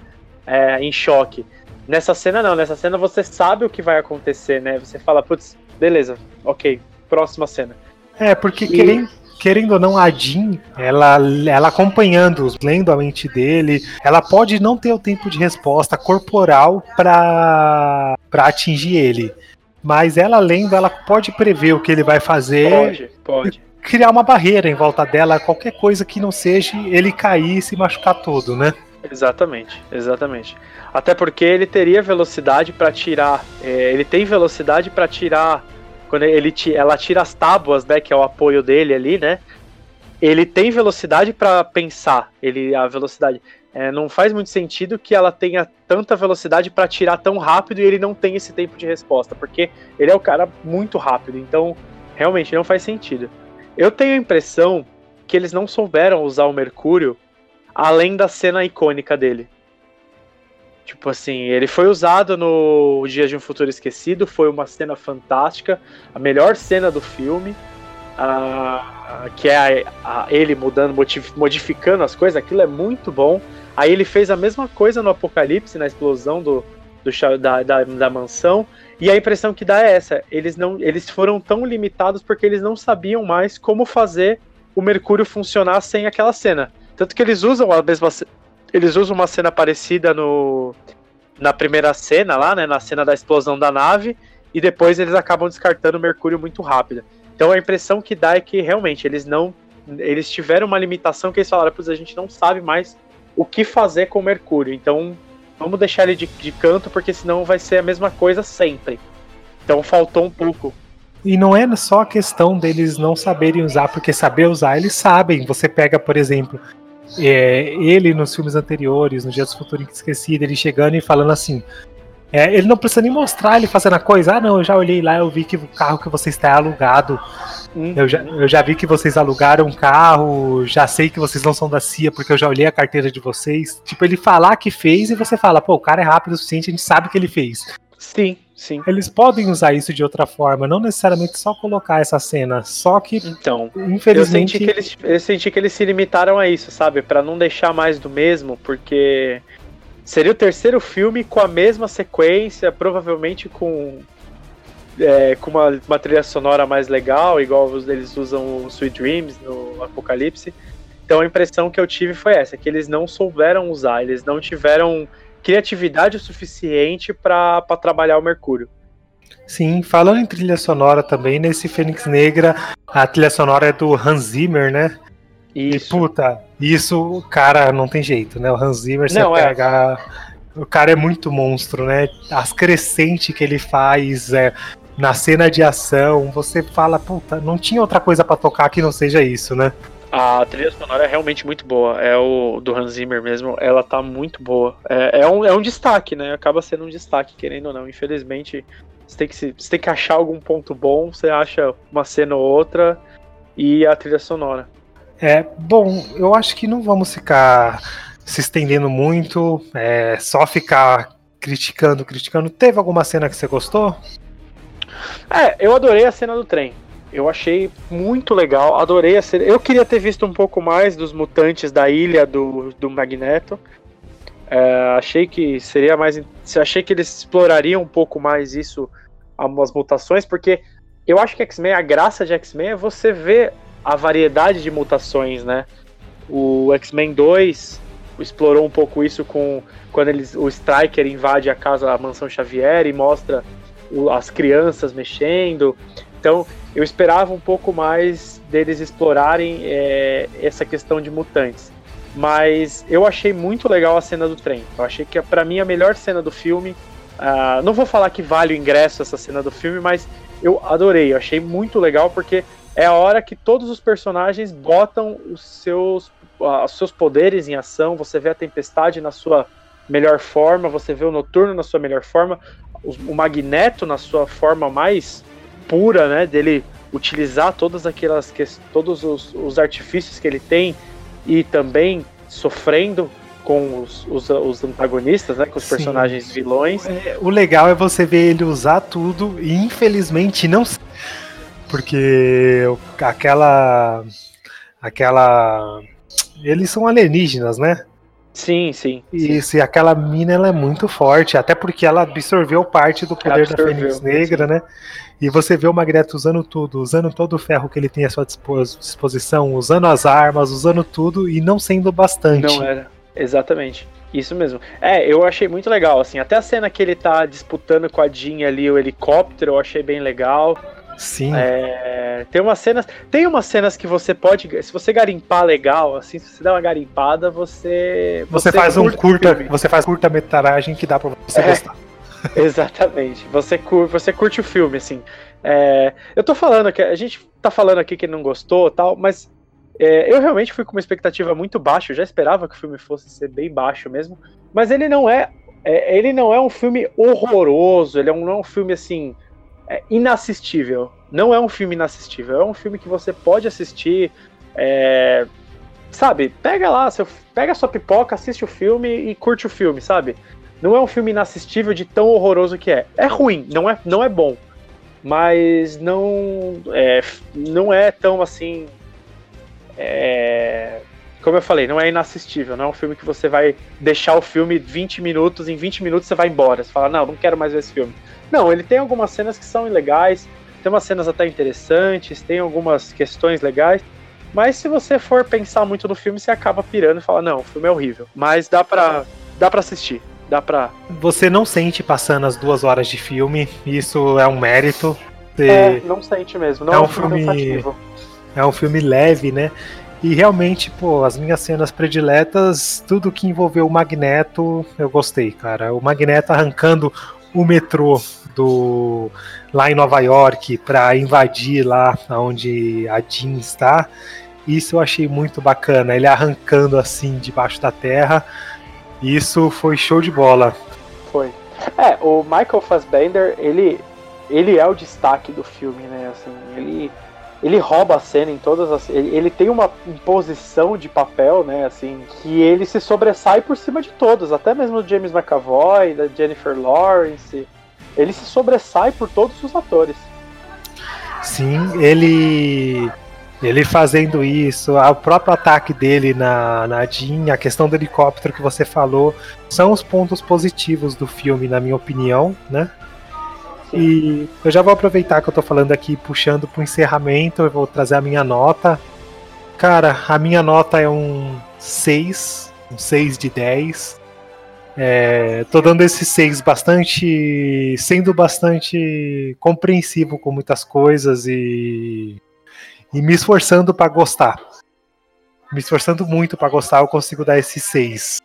C: é, em choque. Nessa cena não, nessa cena você sabe o que vai acontecer, né? Você fala, putz, beleza, ok, próxima cena.
B: É, porque e... querendo, querendo ou não, a Jean, ela, ela acompanhando, lendo a mente dele, ela pode não ter o tempo de resposta corporal para atingir ele. Mas ela lendo, ela pode prever o que ele vai fazer.
C: Pode, pode.
B: Criar uma barreira em volta dela, qualquer coisa que não seja ele cair e se machucar todo, né?
C: Exatamente, exatamente. Até porque ele teria velocidade para tirar. É, ele tem velocidade para tirar. Quando ele ela tira as tábuas, né? Que é o apoio dele ali, né? Ele tem velocidade para pensar. Ele a velocidade. É, não faz muito sentido que ela tenha tanta velocidade para tirar tão rápido e ele não tem esse tempo de resposta, porque ele é o cara muito rápido, então realmente não faz sentido. Eu tenho a impressão que eles não souberam usar o Mercúrio além da cena icônica dele. Tipo assim, ele foi usado no Dia de um Futuro Esquecido, foi uma cena fantástica, a melhor cena do filme, uh, que é a, a, ele mudando, modificando as coisas, aquilo é muito bom. Aí ele fez a mesma coisa no Apocalipse, na explosão do, do da, da, da, mansão, e a impressão que dá é essa, eles, não, eles foram tão limitados porque eles não sabiam mais como fazer o Mercúrio funcionar sem aquela cena. Tanto que eles usam a mesma eles usam uma cena parecida no na primeira cena lá, né, na cena da explosão da nave, e depois eles acabam descartando o Mercúrio muito rápido. Então a impressão que dá é que realmente eles não eles tiveram uma limitação que eles falaram, pois a gente não sabe mais o que fazer com o Mercúrio. Então vamos deixar ele de, de canto porque senão vai ser a mesma coisa sempre. Então faltou um pouco.
B: E não é só a questão deles não saberem usar, porque saber usar eles sabem. Você pega, por exemplo, é, ele nos filmes anteriores, no Dia do Futuro Esquecido, ele chegando e falando assim. É, ele não precisa nem mostrar ele fazendo a coisa. Ah, não, eu já olhei lá, eu vi que o carro que você está é alugado. Hum. Eu, já, eu já vi que vocês alugaram um carro, já sei que vocês não são da CIA, porque eu já olhei a carteira de vocês. Tipo, ele falar que fez e você fala, pô, o cara é rápido o suficiente, a gente sabe que ele fez.
C: Sim, sim.
B: Eles podem usar isso de outra forma, não necessariamente só colocar essa cena, só que
C: então, infelizmente eu senti que eles, eu senti que eles se limitaram a isso, sabe, para não deixar mais do mesmo, porque seria o terceiro filme com a mesma sequência, provavelmente com é, com uma, uma, trilha sonora mais legal, igual eles usam o Sweet Dreams no Apocalipse. Então a impressão que eu tive foi essa, que eles não souberam usar, eles não tiveram criatividade o suficiente para trabalhar o Mercúrio.
B: Sim, falando em trilha sonora também, nesse Fênix Negra, a trilha sonora é do Hans Zimmer, né? Isso. E puta, isso, cara, não tem jeito, né? O Hans Zimmer, você não, é. pega. É... O cara é muito monstro, né? As crescentes que ele faz, é, na cena de ação, você fala, puta, não tinha outra coisa para tocar que não seja isso, né?
C: A trilha sonora é realmente muito boa. É o do Hans Zimmer mesmo. Ela tá muito boa. É, é, um, é um destaque, né? Acaba sendo um destaque, querendo ou não. Infelizmente, você tem, que se, você tem que achar algum ponto bom. Você acha uma cena ou outra e a trilha sonora.
B: É, bom, eu acho que não vamos ficar se estendendo muito. É só ficar criticando, criticando. Teve alguma cena que você gostou?
C: É, eu adorei a cena do trem. Eu achei muito legal, adorei a série. Eu queria ter visto um pouco mais dos mutantes da ilha do, do Magneto. É, achei que seria mais. Achei que eles explorariam um pouco mais isso, as mutações, porque eu acho que X-Men, a graça de X-Men é você ver a variedade de mutações, né? O X-Men 2 explorou um pouco isso com quando eles, o Striker invade a casa, a mansão Xavier e mostra o, as crianças mexendo. Então, eu esperava um pouco mais deles explorarem é, essa questão de mutantes. Mas eu achei muito legal a cena do trem. Eu achei que, para mim, a melhor cena do filme. Uh, não vou falar que vale o ingresso essa cena do filme, mas eu adorei. Eu achei muito legal porque é a hora que todos os personagens botam os seus, uh, os seus poderes em ação. Você vê a tempestade na sua melhor forma, você vê o noturno na sua melhor forma, o, o Magneto na sua forma mais pura, né? Dele utilizar todas aquelas todos os, os artifícios que ele tem e também sofrendo com os, os, os, antagonistas, né? Com os Sim. personagens vilões.
B: É, o legal é você ver ele usar tudo e infelizmente não. Porque aquela. Aquela. Eles são alienígenas, né?
C: Sim, sim.
B: Isso, sim. e aquela mina ela é muito forte, até porque ela absorveu parte do poder da Fênix Negra, sim. né? E você vê o Magneto usando tudo, usando todo o ferro que ele tem à sua disposição, usando as armas, usando tudo e não sendo bastante.
C: Não era, exatamente. Isso mesmo. É, eu achei muito legal, assim, até a cena que ele tá disputando com a Jean ali o helicóptero, eu achei bem legal.
B: Sim.
C: É, tem umas cenas. Tem umas cenas que você pode. Se você garimpar legal, assim, se você der uma garimpada, você.
B: Você, você faz um curta. Você faz curta metragem que dá pra você é, gostar.
C: Exatamente. Você curte, você curte o filme, assim. É, eu tô falando que a gente tá falando aqui que não gostou tal, mas é, eu realmente fui com uma expectativa muito baixa. Eu já esperava que o filme fosse ser bem baixo mesmo. Mas ele não é. é ele não é um filme horroroso. Ele é um, não é um filme assim é inassistível. Não é um filme inassistível, é um filme que você pode assistir. É, sabe, pega lá, seu, pega sua pipoca, assiste o filme e curte o filme, sabe? Não é um filme inassistível de tão horroroso que é. É ruim, não é, não é bom. Mas não é, não é tão assim. É, como eu falei, não é inassistível. Não é um filme que você vai deixar o filme 20 minutos, em 20 minutos você vai embora. Você fala, não, não quero mais ver esse filme. Não, ele tem algumas cenas que são legais, tem umas cenas até interessantes, tem algumas questões legais. Mas se você for pensar muito no filme, você acaba pirando e fala, não, o filme é horrível. Mas dá pra, dá pra assistir dá pra.
B: Você não sente passando as duas horas de filme, isso é um mérito. Você...
C: É, não sente mesmo, não é, é um filme. Cansativo.
B: É um filme leve, né? E realmente, pô, as minhas cenas prediletas, tudo que envolveu o Magneto, eu gostei, cara. O Magneto arrancando o metrô do lá em Nova York para invadir lá onde a Jean está. Isso eu achei muito bacana. Ele arrancando assim debaixo da terra. Isso foi show de bola.
C: Foi. É, o Michael Fassbender, ele, ele é o destaque do filme, né? Assim, ele, ele rouba a cena em todas as. Ele, ele tem uma imposição de papel, né? Assim, que ele se sobressai por cima de todos, até mesmo do James McAvoy, da Jennifer Lawrence. Ele se sobressai por todos os atores.
B: Sim, ele ele fazendo isso, o próprio ataque dele na, na Jean, a questão do helicóptero que você falou, são os pontos positivos do filme, na minha opinião, né? E eu já vou aproveitar que eu tô falando aqui, puxando pro encerramento, eu vou trazer a minha nota. Cara, a minha nota é um 6, um 6 de 10. É, tô dando esse 6 bastante. sendo bastante compreensivo com muitas coisas e e me esforçando para gostar. Me esforçando muito para gostar, eu consigo dar esse 6.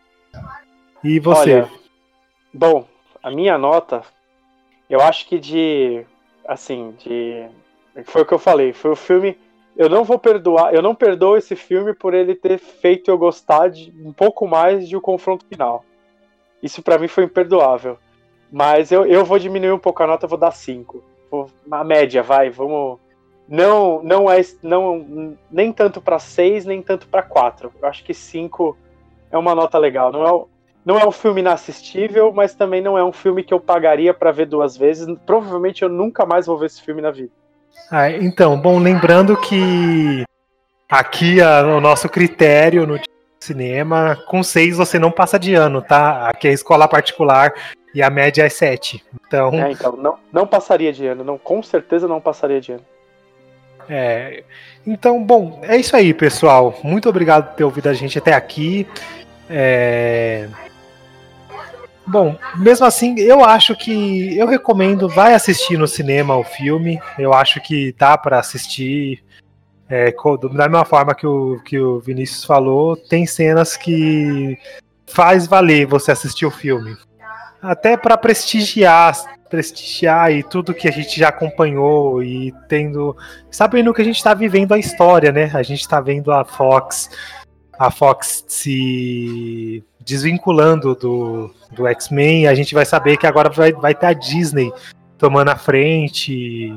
B: E você? Olha,
C: bom, a minha nota, eu acho que de. Assim, de. Foi o que eu falei, foi o filme. Eu não vou perdoar, eu não perdoo esse filme por ele ter feito eu gostar de um pouco mais de o confronto final. Isso para mim foi imperdoável. Mas eu, eu vou diminuir um pouco a nota, vou dar 5. A média, vai, vamos não não é não nem tanto para 6, nem tanto para 4. Eu acho que 5 é uma nota legal. Não é, não é um filme inassistível, mas também não é um filme que eu pagaria para ver duas vezes. Provavelmente eu nunca mais vou ver esse filme na vida.
B: Ah, então, bom, lembrando que aqui a, o nosso critério no cinema, com 6 você não passa de ano, tá? Aqui é escola particular e a média é 7. Então,
C: é, então não, não passaria de ano, não, com certeza não passaria de ano.
B: É, então, bom, é isso aí, pessoal. Muito obrigado por ter ouvido a gente até aqui. É... Bom, mesmo assim, eu acho que eu recomendo, vai assistir no cinema o filme. Eu acho que dá para assistir. É, da mesma forma que o, que o Vinícius falou, tem cenas que faz valer você assistir o filme. Até para prestigiar prestigiar e tudo que a gente já acompanhou e tendo. Sabendo que a gente está vivendo a história, né? A gente está vendo a Fox. A Fox se desvinculando do, do X-Men, a gente vai saber que agora vai, vai ter a Disney tomando a frente.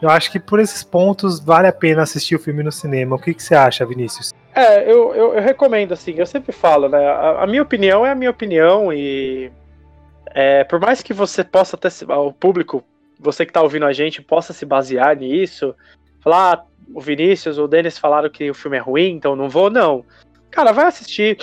B: Eu acho que por esses pontos vale a pena assistir o filme no cinema. O que, que você acha, Vinícius?
C: É, eu, eu, eu recomendo, assim, eu sempre falo, né? A, a minha opinião é a minha opinião e é, por mais que você possa ter, o público, você que está ouvindo a gente, possa se basear nisso, falar, ah, o Vinícius, o Denis falaram que o filme é ruim, então não vou, não. Cara, vai assistir.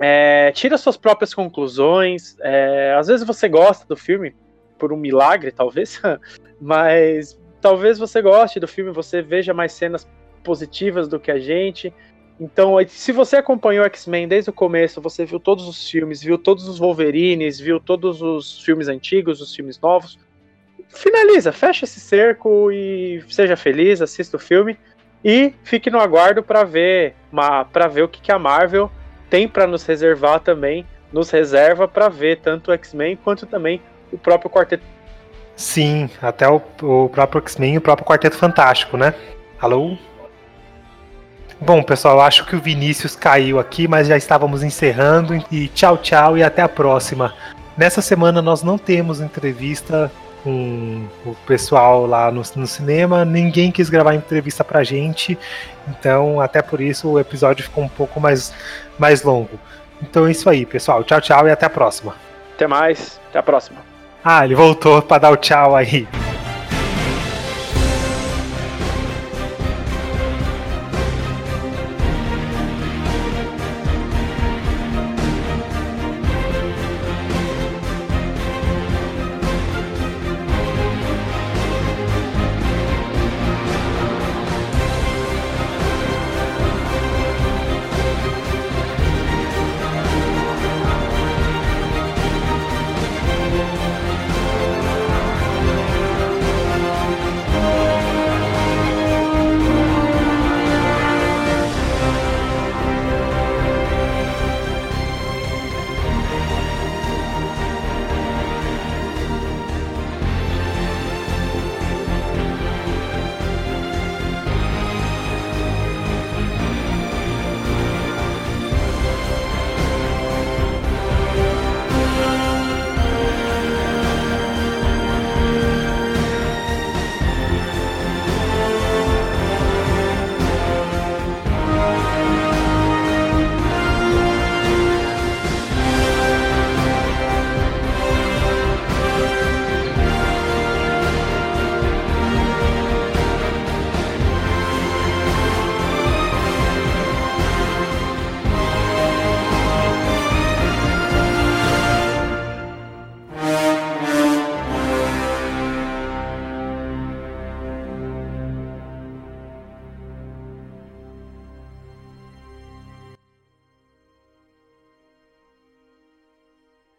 C: É, tira suas próprias conclusões. É, às vezes você gosta do filme, por um milagre, talvez, mas talvez você goste do filme, você veja mais cenas positivas do que a gente. Então, se você acompanhou X-Men desde o começo, você viu todos os filmes, viu todos os Wolverines, viu todos os filmes antigos, os filmes novos, finaliza, fecha esse cerco e seja feliz, assista o filme e fique no aguardo para ver, para ver o que, que a Marvel tem para nos reservar também, nos reserva para ver tanto o X-Men quanto também o próprio Quarteto.
B: Sim, até o, o próprio X-Men e o próprio Quarteto Fantástico, né? Alô? Bom, pessoal, acho que o Vinícius caiu aqui, mas já estávamos encerrando. E tchau, tchau e até a próxima. Nessa semana nós não temos entrevista com o pessoal lá no, no cinema. Ninguém quis gravar entrevista pra gente, então até por isso o episódio ficou um pouco mais, mais longo. Então é isso aí, pessoal. Tchau, tchau e até a próxima.
C: Até mais. Até a próxima.
B: Ah, ele voltou para dar o tchau aí.